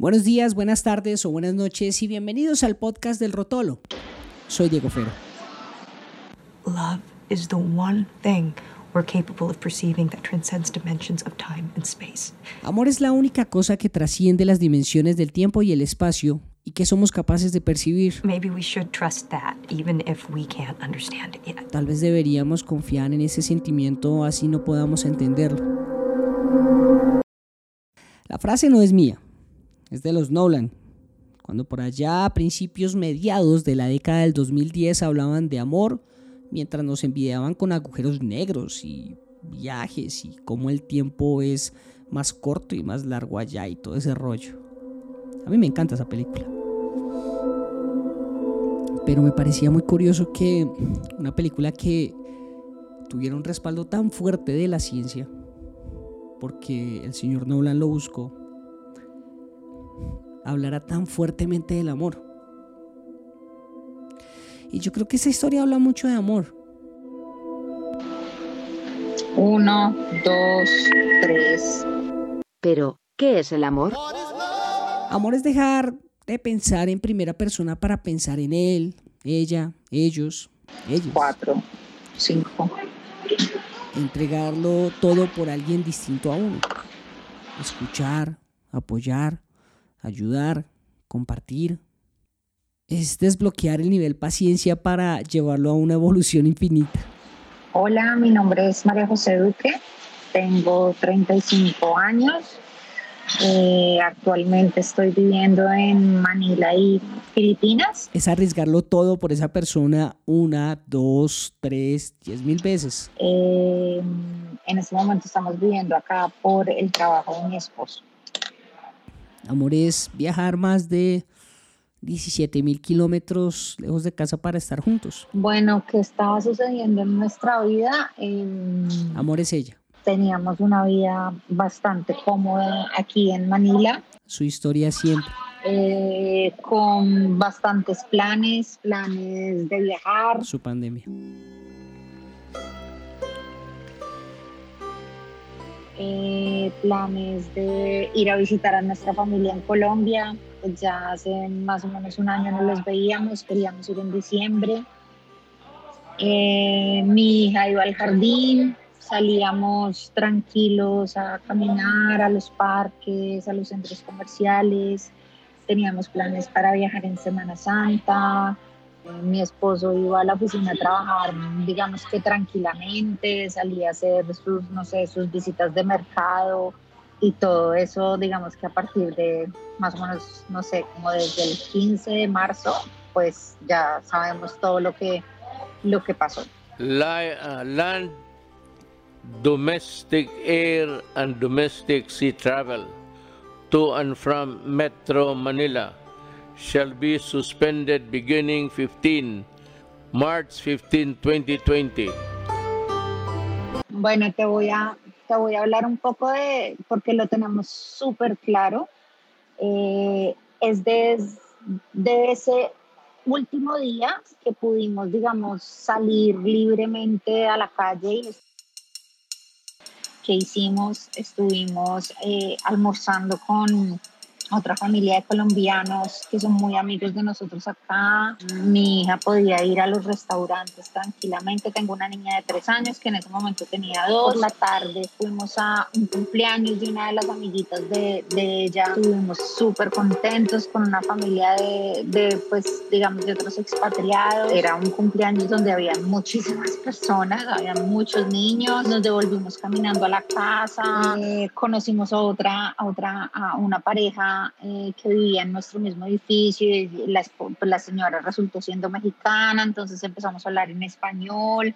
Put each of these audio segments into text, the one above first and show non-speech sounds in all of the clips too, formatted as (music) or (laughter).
Buenos días, buenas tardes o buenas noches y bienvenidos al podcast del Rotolo. Soy Diego Fero. Love is the one thing we're capable of perceiving that transcends dimensions of time and space. Amor es la única cosa que trasciende las dimensiones del tiempo y el espacio y que somos capaces de percibir. Maybe we should trust that even if we can't understand it yet. Tal vez deberíamos confiar en ese sentimiento así no podamos entenderlo. La frase no es mía, es de los Nolan. Cuando por allá a principios mediados de la década del 2010 hablaban de amor, mientras nos envidiaban con agujeros negros y viajes y cómo el tiempo es más corto y más largo allá y todo ese rollo. A mí me encanta esa película. Pero me parecía muy curioso que una película que tuviera un respaldo tan fuerte de la ciencia, porque el señor Nolan lo buscó, hablará tan fuertemente del amor. Y yo creo que esa historia habla mucho de amor. Uno, dos, tres. Pero, ¿qué es el amor? Amor es dejar de pensar en primera persona para pensar en él, ella, ellos, ellos. Cuatro, cinco. Entregarlo todo por alguien distinto a uno. Escuchar, apoyar, ayudar, compartir. Es desbloquear el nivel paciencia para llevarlo a una evolución infinita. Hola, mi nombre es María José Duque, tengo 35 años. Eh, actualmente estoy viviendo en Manila y Filipinas. Es arriesgarlo todo por esa persona una, dos, tres, diez mil veces. Eh, en este momento estamos viviendo acá por el trabajo de mi esposo. Amor es viajar más de 17 mil kilómetros lejos de casa para estar juntos. Bueno, ¿qué estaba sucediendo en nuestra vida? Em, Amor es ella. teníamos una vida bastante cómoda aquí en Manila, Su historia siempre. eh, con bastantes planes, planes de viajar. Su pandemia. Eh, planes de ir a visitar a nuestra familia en Colombia. Pues ya hace más o menos un año no los veíamos, queríamos ir en diciembre. Eh, mi hija iba al jardín, salíamos tranquilos a caminar a los parques, a los centros comerciales. Teníamos planes para viajar en Semana Santa. Mi esposo iba a la oficina a trabajar, digamos que tranquilamente, salía a hacer sus, no sé, sus visitas de mercado y todo eso, digamos que a partir de más o menos, no sé, como desde el 15 de marzo, pues ya sabemos todo lo que, lo que pasó. Li- uh, land, domestic air, and domestic sea travel to and from Metro Manila shall be suspended beginning 15 March 15, 2020. Bueno, te voy a, te voy a hablar un poco de, porque lo tenemos súper claro, eh, es de, de ese último día que pudimos, digamos, salir libremente a la calle y que hicimos, estuvimos eh, almorzando con otra familia de colombianos que son muy amigos de nosotros acá. Mi hija podía ir a los restaurantes tranquilamente. Tengo una niña de tres años que en ese momento tenía dos. Por la tarde fuimos a un cumpleaños de una de las amiguitas de, de ella. Estuvimos súper contentos con una familia de, de, pues, digamos, de otros expatriados. Era un cumpleaños donde había muchísimas personas, había muchos niños. Nos devolvimos caminando a la casa. Eh, conocimos a otra, a otra, a una pareja eh, que vivía en nuestro mismo edificio y pues, la señora resultó siendo mexicana, entonces empezamos a hablar en español.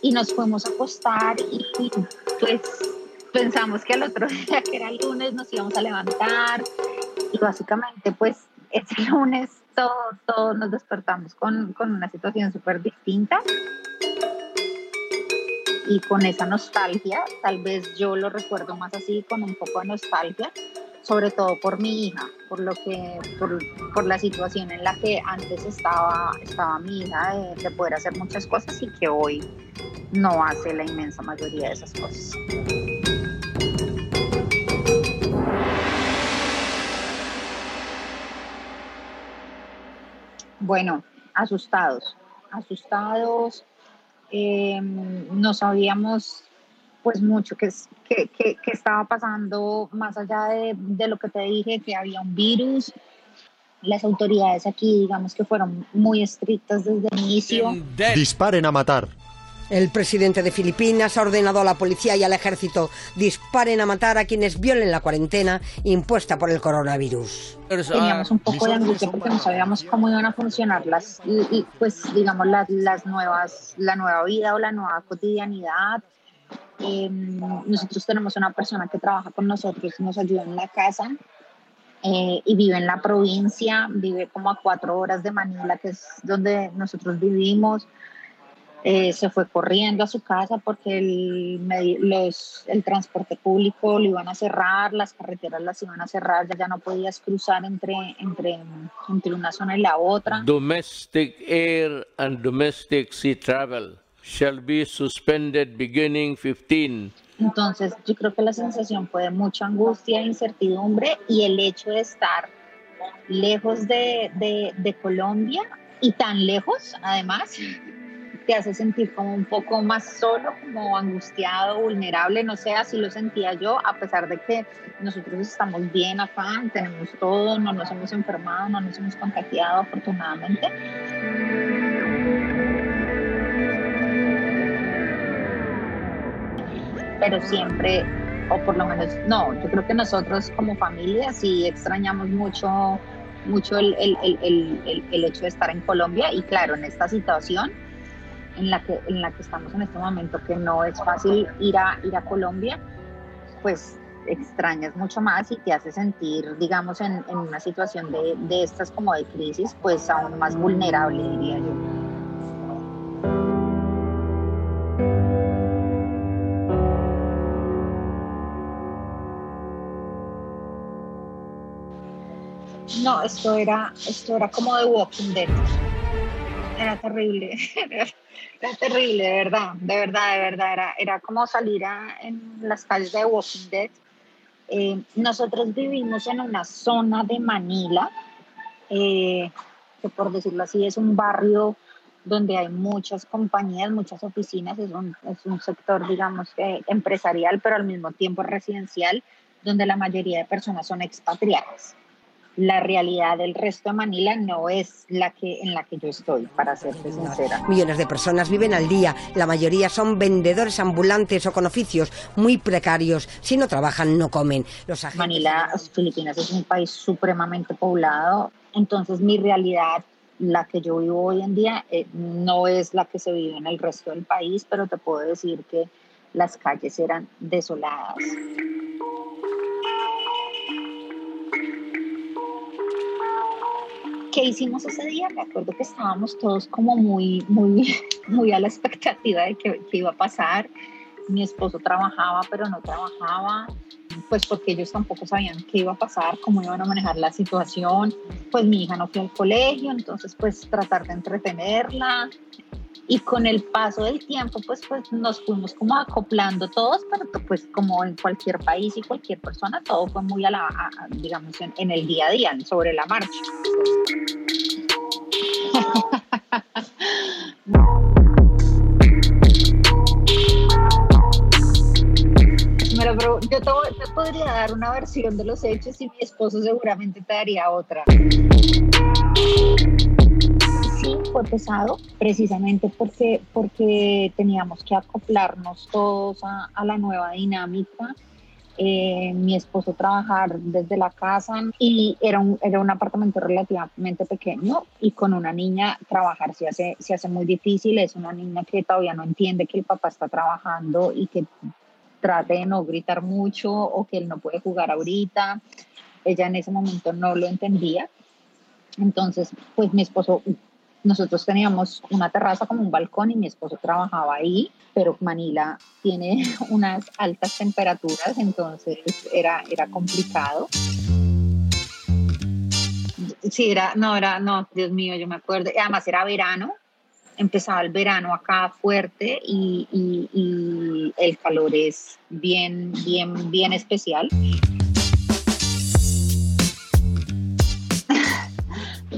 Y nos fuimos a acostar y pues pensamos que al otro (laughs) día, que era el lunes, nos íbamos a levantar y básicamente pues ese (laughs) lunes todos todo nos despertamos con, con una situación súper distinta y con esa nostalgia, tal vez yo lo recuerdo más así, con un poco de nostalgia, sobre todo por mi hija, por lo que, por, por la situación en la que antes estaba, estaba mi hija de, de poder hacer muchas cosas y que hoy no hace la inmensa mayoría de esas cosas. Bueno, asustados, asustados, eh, no sabíamos pues mucho que, que, que, estaba pasando más allá de, de, lo que te dije, que había un virus. Las autoridades aquí, digamos que fueron muy estrictas desde el inicio. Disparen a matar. El presidente de Filipinas ha ordenado a la policía y al ejército disparen a matar a quienes violen la cuarentena impuesta por el coronavirus. Teníamos un poco de angustia porque no sabíamos cómo iban a funcionar las, y, pues digamos las, las nuevas, la nueva vida o la nueva cotidianidad. Em, nosotros tenemos una persona que trabaja con nosotros, nos ayuda en la casa eh, y vive en la provincia, vive como a cuatro horas de Manila, que es donde nosotros vivimos. Eh, se fue corriendo a su casa porque el, los, el transporte público lo iban a cerrar, las carreteras las iban a cerrar, ya, ya no podías cruzar entre, entre, entre una zona y la otra. Domestic air and domestic sea travel shall be suspended beginning 15. Entonces yo creo que la sensación fue de mucha angustia, incertidumbre y el hecho de estar lejos de, de, de Colombia y tan lejos además te hace sentir como un poco más solo, como angustiado, vulnerable, no sé, así lo sentía yo, a pesar de que nosotros estamos bien acá, tenemos todo, no nos hemos enfermado, no nos hemos contagiado afortunadamente. Pero siempre, o por lo menos, no, yo creo que nosotros como familia sí extrañamos mucho mucho el, el, el, el, hecho de estar en Colombia y claro, en esta situación en la que, en la que estamos en este momento, que no es fácil ir a, ir a Colombia, pues extrañas mucho más y te hace sentir, digamos, en, en una situación de, de, estas como de crisis, pues aún más vulnerable, diría yo. No, esto era, esto era como de Walking Dead. Era terrible. (laughs) Era terrible, de verdad, de verdad, de verdad. Era, era como salir a, en las calles de Walking Dead. Eh, nosotros vivimos en una zona de Manila, eh, que por decirlo así es un barrio donde hay muchas compañías, muchas oficinas, es un, es un sector, digamos, empresarial, pero al mismo tiempo residencial, donde la mayoría de personas son expatriadas la realidad del resto de Manila no es la que en la que yo estoy, para serte sincera. Millones de personas viven al día, la mayoría son vendedores ambulantes o con oficios muy precarios. Si no trabajan, no comen. Los Manila, Filipinas es un país supremamente poblado, entonces mi realidad la que yo vivo hoy en día eh, no es la que se vive en el resto del país, pero te puedo decir que las calles eran desoladas. ¿Qué hicimos ese día? Me acuerdo que estábamos todos como muy, muy, (laughs) muy a la expectativa de qué, iba a pasar. Mi esposo trabajaba, pero no trabajaba, pues porque ellos tampoco sabían qué iba a pasar, cómo iban a manejar la situación. Pues mi hija no fue al colegio, entonces pues tratar de entretenerla, y con el paso del tiempo pues, pues nos fuimos como acoplando todos, pero pues como en cualquier país y cualquier persona, todo fue muy a la, digamos, en, el día a día, sobre la marcha. (laughs) Pero, yo te podría dar una versión de los hechos y mi esposo seguramente te daría otra fue pesado, precisamente porque, porque teníamos que acoplarnos todos a, la nueva dinámica. Eh, mi esposo trabajar desde la casa y era un, era un apartamento relativamente pequeño y con una niña trabajar se hace, se hace muy difícil. Es una niña que todavía no entiende que el papá está trabajando y que trate de no gritar mucho o que él no puede jugar ahorita. Ella en ese momento no lo entendía. Entonces, pues mi esposo nosotros teníamos una terraza como un balcón y mi esposo trabajaba ahí, pero Manila tiene (laughs) unas altas temperaturas, entonces era, era complicado. Sí, era, no, era, no, Dios mío, yo me acuerdo. Además era verano, empezaba el verano acá fuerte y, y, y el calor es bien, bien, bien especial.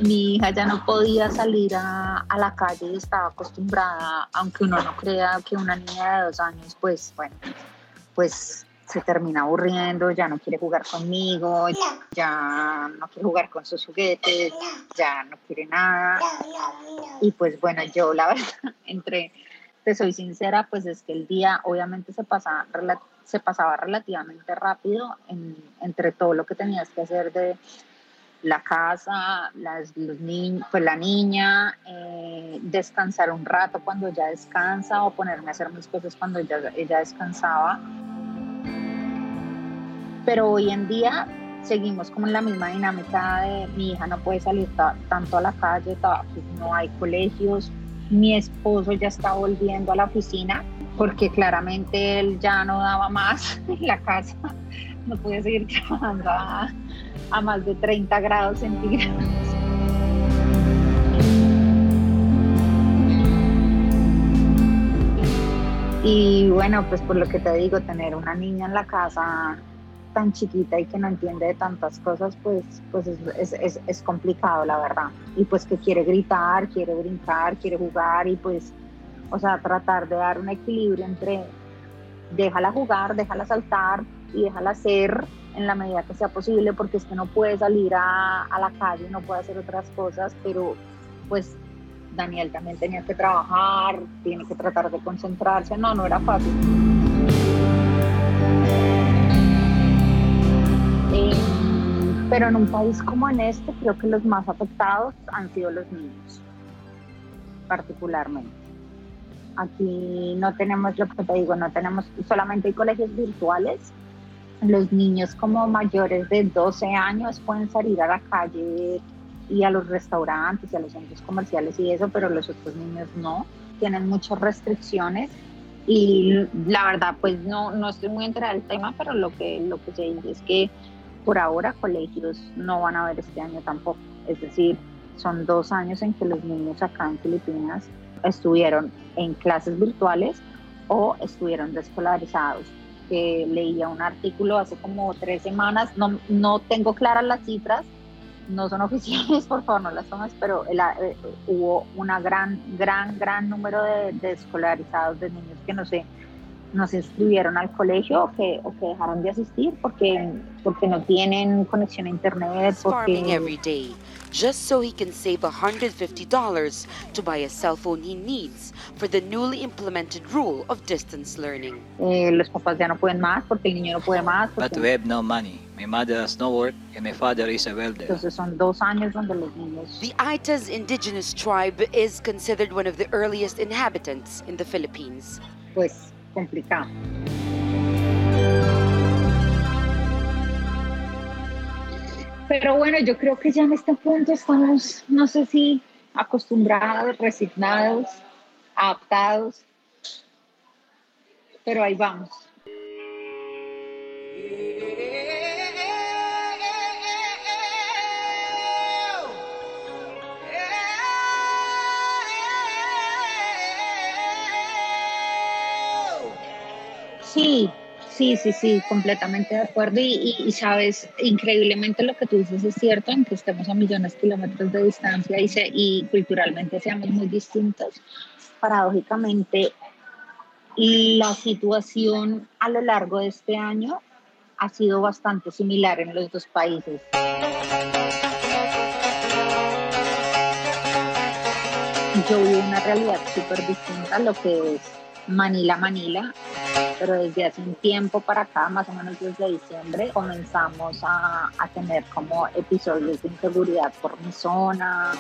Mi hija ya no podía salir a, a, la calle, estaba acostumbrada, aunque uno no crea que una niña de dos años, pues bueno, pues se termina aburriendo, ya no quiere jugar conmigo, ya no quiere jugar con sus juguetes, ya no quiere nada. Y pues bueno, yo la (laughs) verdad, entre, te soy sincera, pues es que el día obviamente se, pasa, se pasaba relativamente rápido entre todo lo que tenías que hacer de la casa, las, los niños, pues la niña, eh, descansar un rato cuando ella descansa o ponerme a hacer mis cosas cuando ella, ella descansaba. Pero hoy en día seguimos como en la misma dinámica de mi hija no puede salir tanto a la calle, no hay colegios, mi esposo ya está volviendo a la oficina porque claramente él ya no daba más (laughs) en la casa, no puede seguir (laughs) trabajando a más de 30 grados centígrados. Y bueno, pues por lo que te digo, tener una niña en la casa tan chiquita y que no entiende de tantas cosas, pues, pues es, es, es, complicado, la verdad. Y pues que quiere gritar, quiere brincar, quiere jugar y pues, o sea, tratar de dar un equilibrio entre déjala jugar, déjala saltar y déjala hacer en la medida que sea posible, porque es que no puede salir a, a la calle, no puede hacer otras cosas, pero pues Daniel también tenía que trabajar, tiene que tratar de concentrarse, no, no era fácil. pero en un país como en este, creo que los más afectados han sido los niños, particularmente. Aquí no tenemos lo que te digo, no tenemos, solamente hay colegios virtuales. Los niños como mayores de 12 años pueden salir a la calle y a los restaurantes y a los centros comerciales y eso, pero los otros niños no. Tienen muchas restricciones y la verdad, pues no, no estoy muy enterada del tema, pero lo que, lo que se dice es que por ahora colegios no van a haber este año tampoco. Es decir, son dos años en que los niños acá en Filipinas estuvieron en clases virtuales o estuvieron descolarizados. Leía un artículo hace como tres semanas, no, no tengo claras las cifras, no son (laughs) oficiales, por favor no las tomes, pero eh, hubo una gran, gran, gran número de, descolarizados de niños que no sé, no se inscribieron al colegio o que, o que dejaron de asistir porque, porque no tienen conexión a internet. Porque... every day just so he can save $150 to buy a cell phone he needs for the newly implemented rule of distance learning. Eh, los papás ya no pueden más porque el niño no puede más. But we have no money. My mother has no work and my father is a welder. Entonces son dos años donde los niños... The Aitas indigenous tribe is considered one of the earliest inhabitants in the Philippines. Pues complicado. Pero bueno, yo creo que ya en este punto estamos, no sé si acostumbrados, resignados, adaptados, pero ahí vamos. Sí, sí, sí, sí, completamente de acuerdo. Y, sabes, increíblemente lo que tú dices es cierto, aunque estemos a millones de kilómetros de distancia y, culturalmente seamos muy distintos, paradójicamente la situación a lo largo de este año ha sido bastante similar en los dos países. Yo vi una realidad súper distinta a lo que es Manila, Manila, pero desde hace un tiempo para acá, más o menos desde diciembre, comenzamos a, a tener como episodios de inseguridad por mi zona,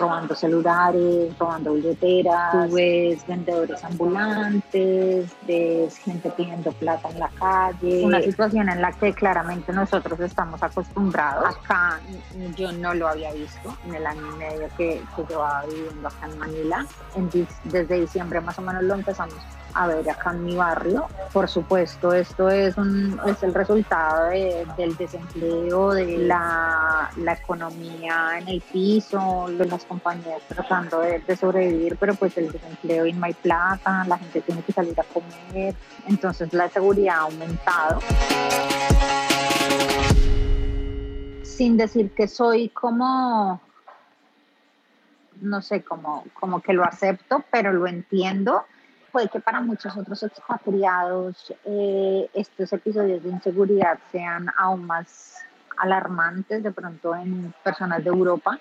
robando celulares, robando billeteras, ves vendedores ambulantes, ves gente pidiendo plata en la calle, una situación en la que claramente nosotros estamos acostumbrados. Acá yo no lo había visto en el año y medio que, que llevaba viviendo acá en Manila. En, desde diciembre más o menos lo empezamos a ver acá en mi barrio. Por supuesto, esto es, un, es el resultado del desempleo, de la, economía en el piso, de las compañías tratando de, de, sobrevivir, pero pues el desempleo y no hay plata, la gente tiene que salir a comer, entonces la seguridad ha aumentado. Sin decir que soy como no sé, como, como que lo acepto, pero lo entiendo. Puede que para muchos otros expatriados eh, estos episodios de inseguridad sean aún más alarmantes de pronto en personas de Europa,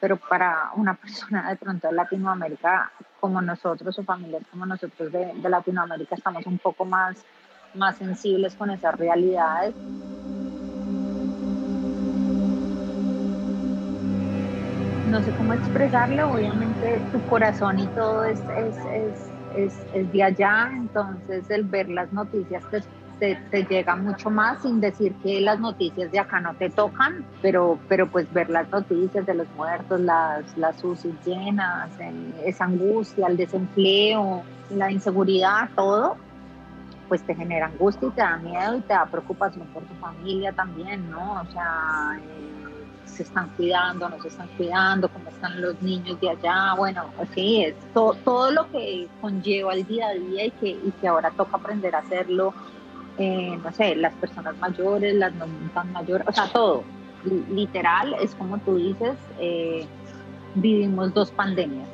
pero para una (laughs) persona de pronto de Latinoamérica como nosotros o familias como nosotros de, de Latinoamérica estamos un poco más, más sensibles con esas realidades. no sé cómo expresarlo, obviamente tu corazón y todo es, es, es, de allá, entonces el ver las noticias te, te, llega mucho más sin decir que las noticias de acá no te tocan, pero, pero pues ver las noticias de los muertos, las, las UCI llenas, esa angustia, el desempleo, la inseguridad, todo, pues te genera angustia y te da miedo y te da preocupación por tu familia también, ¿no? O sea... Eh, se están cuidando, no se están cuidando, cómo están los niños de allá, bueno, así es, todo, todo lo que conlleva el día a día y que, y que ahora toca aprender a hacerlo, eh, no sé, las personas mayores, las no mayores, o sea, todo, literal, es como tú dices, eh, vivimos dos pandemias,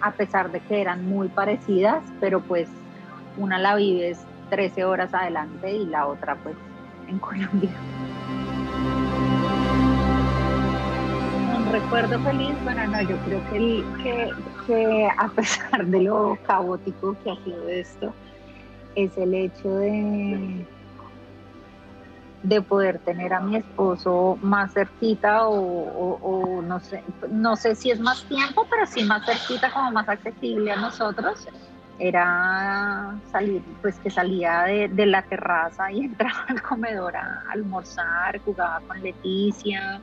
a pesar de que eran muy parecidas, pero pues una la vives 13 horas adelante y la otra pues en Colombia. Recuerdo feliz, bueno, no, yo creo que, que, que, a pesar de lo caótico que ha sido esto, es el hecho de, de poder tener a mi esposo más cerquita o, no sé, no sé si es más tiempo, pero sí más cerquita, como más accesible a nosotros. Era salir, pues que salía de la terraza y (laughs) entraba al comedor a almorzar, jugaba con Leticia,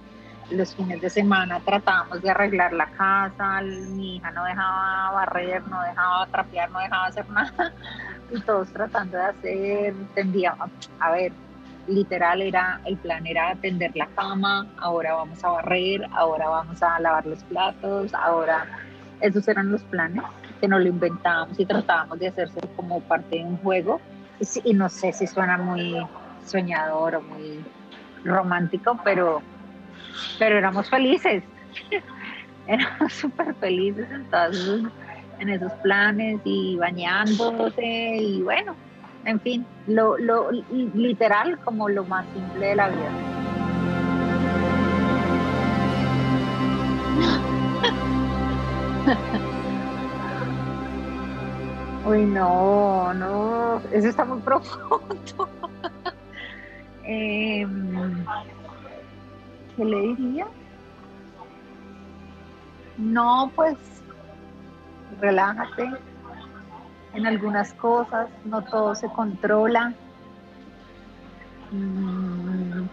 los fines de semana tratábamos de arreglar la casa, mi hija no dejaba barrer, no dejaba trapear, no dejaba hacer nada, (laughs) y todos tratando de hacer, tendíamos, a ver, literal era, el plan era atender la cama, ahora vamos a barrer, ahora vamos a lavar los platos, ahora, esos eran los planes que nos lo inventábamos y tratábamos de hacerse como parte de un juego, y no sé si suena muy soñador o muy romántico, pero pero éramos felices, (laughs) éramos súper felices entonces en esos planes y bañándose y bueno, en fin, lo, lo literal como lo más simple de la vida. (laughs) Uy, no, no, eso está muy profundo. (laughs) eh, ¿qué le diría? No, pues relájate en algunas cosas, no todo se controla. Mm,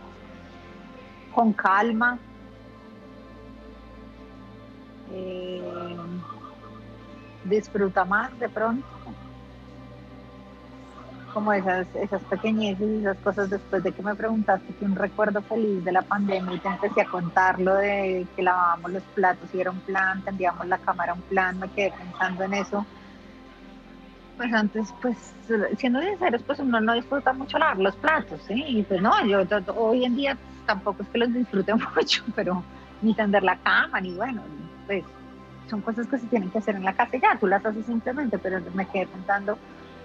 con calma. Eh, disfruta más de pronto como esas, esas pequeñeces y esas cosas después de que me preguntaste que un recuerdo feliz de la pandemia y te empecé a contar lo de que lavábamos los platos y era un plan, tendíamos la cámara un plan, me quedé pensando en eso. Pues antes, pues siendo sinceros, pues uno no disfruta mucho lavar los platos, ¿sí? Y pues no, yo hoy en día tampoco es que los disfrute (laughs) mucho, pero ni tender la cama, ni bueno, pues son cosas que se tienen que hacer en la casa ya, tú las haces simplemente, pero me quedé pensando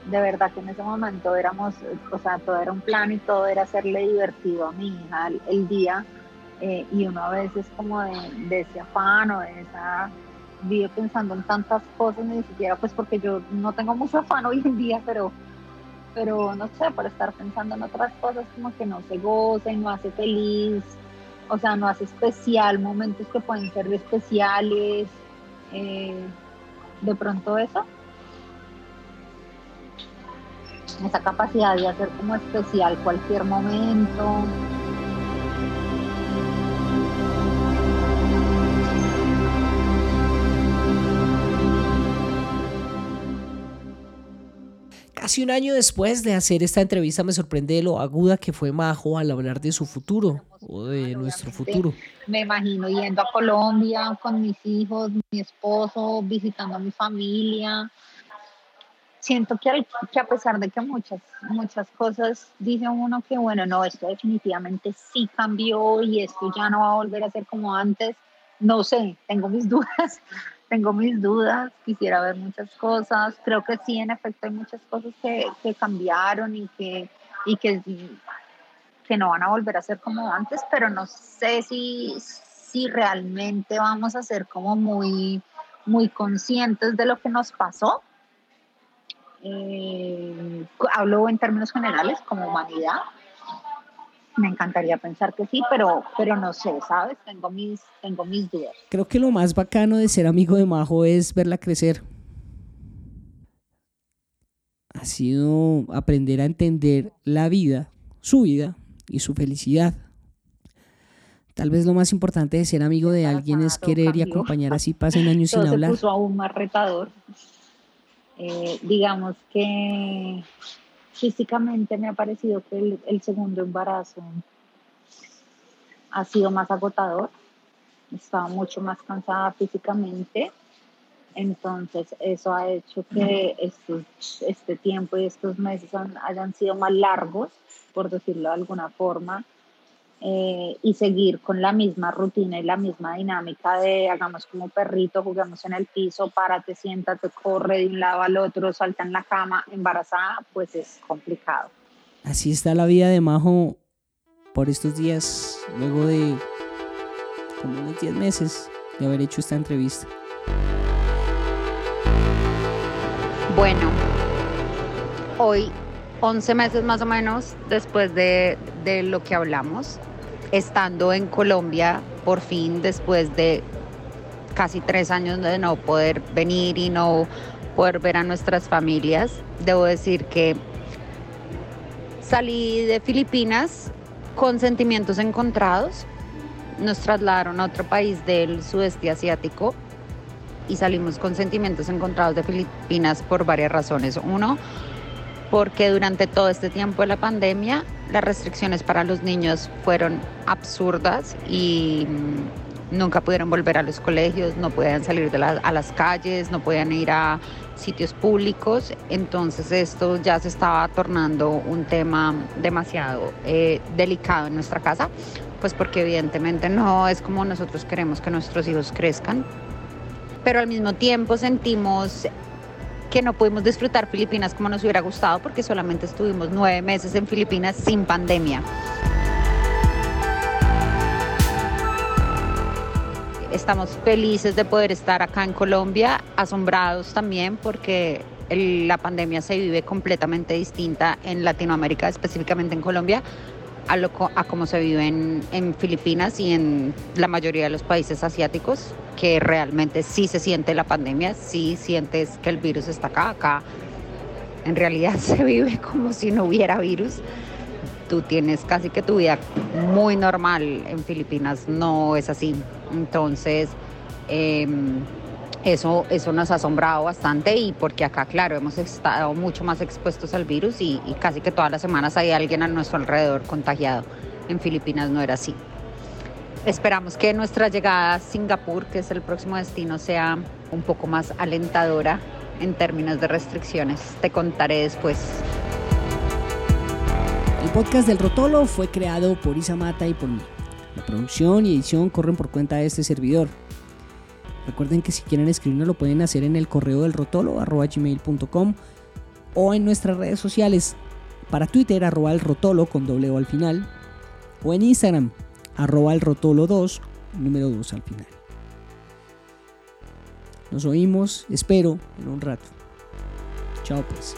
de verdad que en ese momento éramos, o sea, todo era un plan y todo era hacerle divertido a mi hija el, día. Eh, y uno a veces como de, ese afán o de esa, vive pensando en tantas cosas, ni siquiera pues porque yo no tengo mucho afán hoy en día, pero, pero no sé, por estar pensando en otras cosas como que no se goza y no hace feliz, o sea, no hace especial, momentos que pueden ser especiales, eh, de pronto eso esa capacidad de hacer como especial cualquier momento. Casi un año después de hacer esta entrevista me sorprende lo aguda que fue Majo al hablar de su futuro o de nuestro futuro. Me imagino yendo a Colombia con mis hijos, mi esposo, visitando a mi familia, siento que, que, a pesar de que muchas, muchas cosas dice uno que, bueno, no, esto definitivamente sí cambió y esto ya no va a volver a ser como antes, no sé, tengo mis (laughs) dudas, tengo mis dudas, quisiera ver muchas cosas, creo que sí, en efecto hay muchas cosas que, que cambiaron y que, y que, que no van a volver a ser como antes, pero no sé si, si realmente vamos a ser como muy, muy conscientes de lo que nos pasó. Eh, hablo en términos generales como humanidad, me encantaría pensar que sí, pero, pero no sé, ¿sabes? Tengo mis, tengo mis dudas. Creo que lo más bacano de ser amigo de Majo es verla crecer. Ha sido aprender a entender la vida, su vida y su felicidad. Tal vez lo más importante de ser amigo de alguien es querer y acompañar así pasen (laughs) años sin hablar. Se puso aún más retador. Eh, digamos que físicamente me ha parecido que el, segundo embarazo ha sido más agotador, estaba mucho más cansada físicamente, entonces eso ha hecho que este, este tiempo y estos meses hayan sido más largos, por decirlo de alguna forma, eh, y seguir con la misma rutina y la misma dinámica de hagamos como perrito, jugamos en el piso, párate, siéntate, corre de un lado al otro, salta en la cama, embarazada, pues es complicado. Así está la vida de Majo por estos días, luego de como unos 10 meses de haber hecho esta entrevista. Bueno, hoy 11 meses más o menos después de, de lo que hablamos, estando en Colombia, por fin, después de casi tres años de no poder venir y no poder ver a nuestras familias, debo decir que salí de Filipinas con sentimientos encontrados. Nos trasladaron a otro país del sudeste asiático y salimos con sentimientos encontrados de Filipinas por varias razones. Uno, porque durante todo este tiempo de la pandemia las restricciones para los niños fueron absurdas y mm, nunca pudieron volver a los colegios, no podían salir de a las calles, no podían ir a sitios públicos. Entonces esto ya se estaba tornando un tema demasiado eh, delicado en nuestra casa, pues porque evidentemente no es como nosotros queremos que nuestros hijos crezcan. Pero al mismo tiempo sentimos que no pudimos disfrutar Filipinas como nos hubiera gustado porque solamente estuvimos nueve meses en Filipinas sin pandemia. Estamos felices de poder estar acá en Colombia, asombrados también porque la pandemia se vive completamente distinta en Latinoamérica, específicamente en Colombia, a, lo, a cómo se vive en, en Filipinas y en la mayoría de los países asiáticos que realmente sí se siente la pandemia, sí sientes que el virus está acá, acá en realidad (laughs) se vive como si no hubiera virus. Tú tienes casi que tu vida muy normal en Filipinas, no es así. Entonces, em, eso, eso nos ha asombrado bastante y porque acá, claro, hemos estado mucho más expuestos al virus y casi que todas las semanas hay alguien a nuestro alrededor contagiado. En Filipinas no era así. Esperamos que nuestra llegada a Singapur, que es el próximo destino, sea un poco más alentadora en términos de restricciones. Te contaré después. El podcast del Rotolo fue creado por Isa Mata y por mí. La producción y edición corren por cuenta de este servidor. Recuerden que si quieren escribirnos lo pueden hacer en el correo del rotolo gmail.com o en nuestras redes sociales para Twitter arroba el rotolo con doble o al final o en Instagram arroba el rotolo 2, número 2 al final. Nos oímos, espero, en un rato. Chao pues.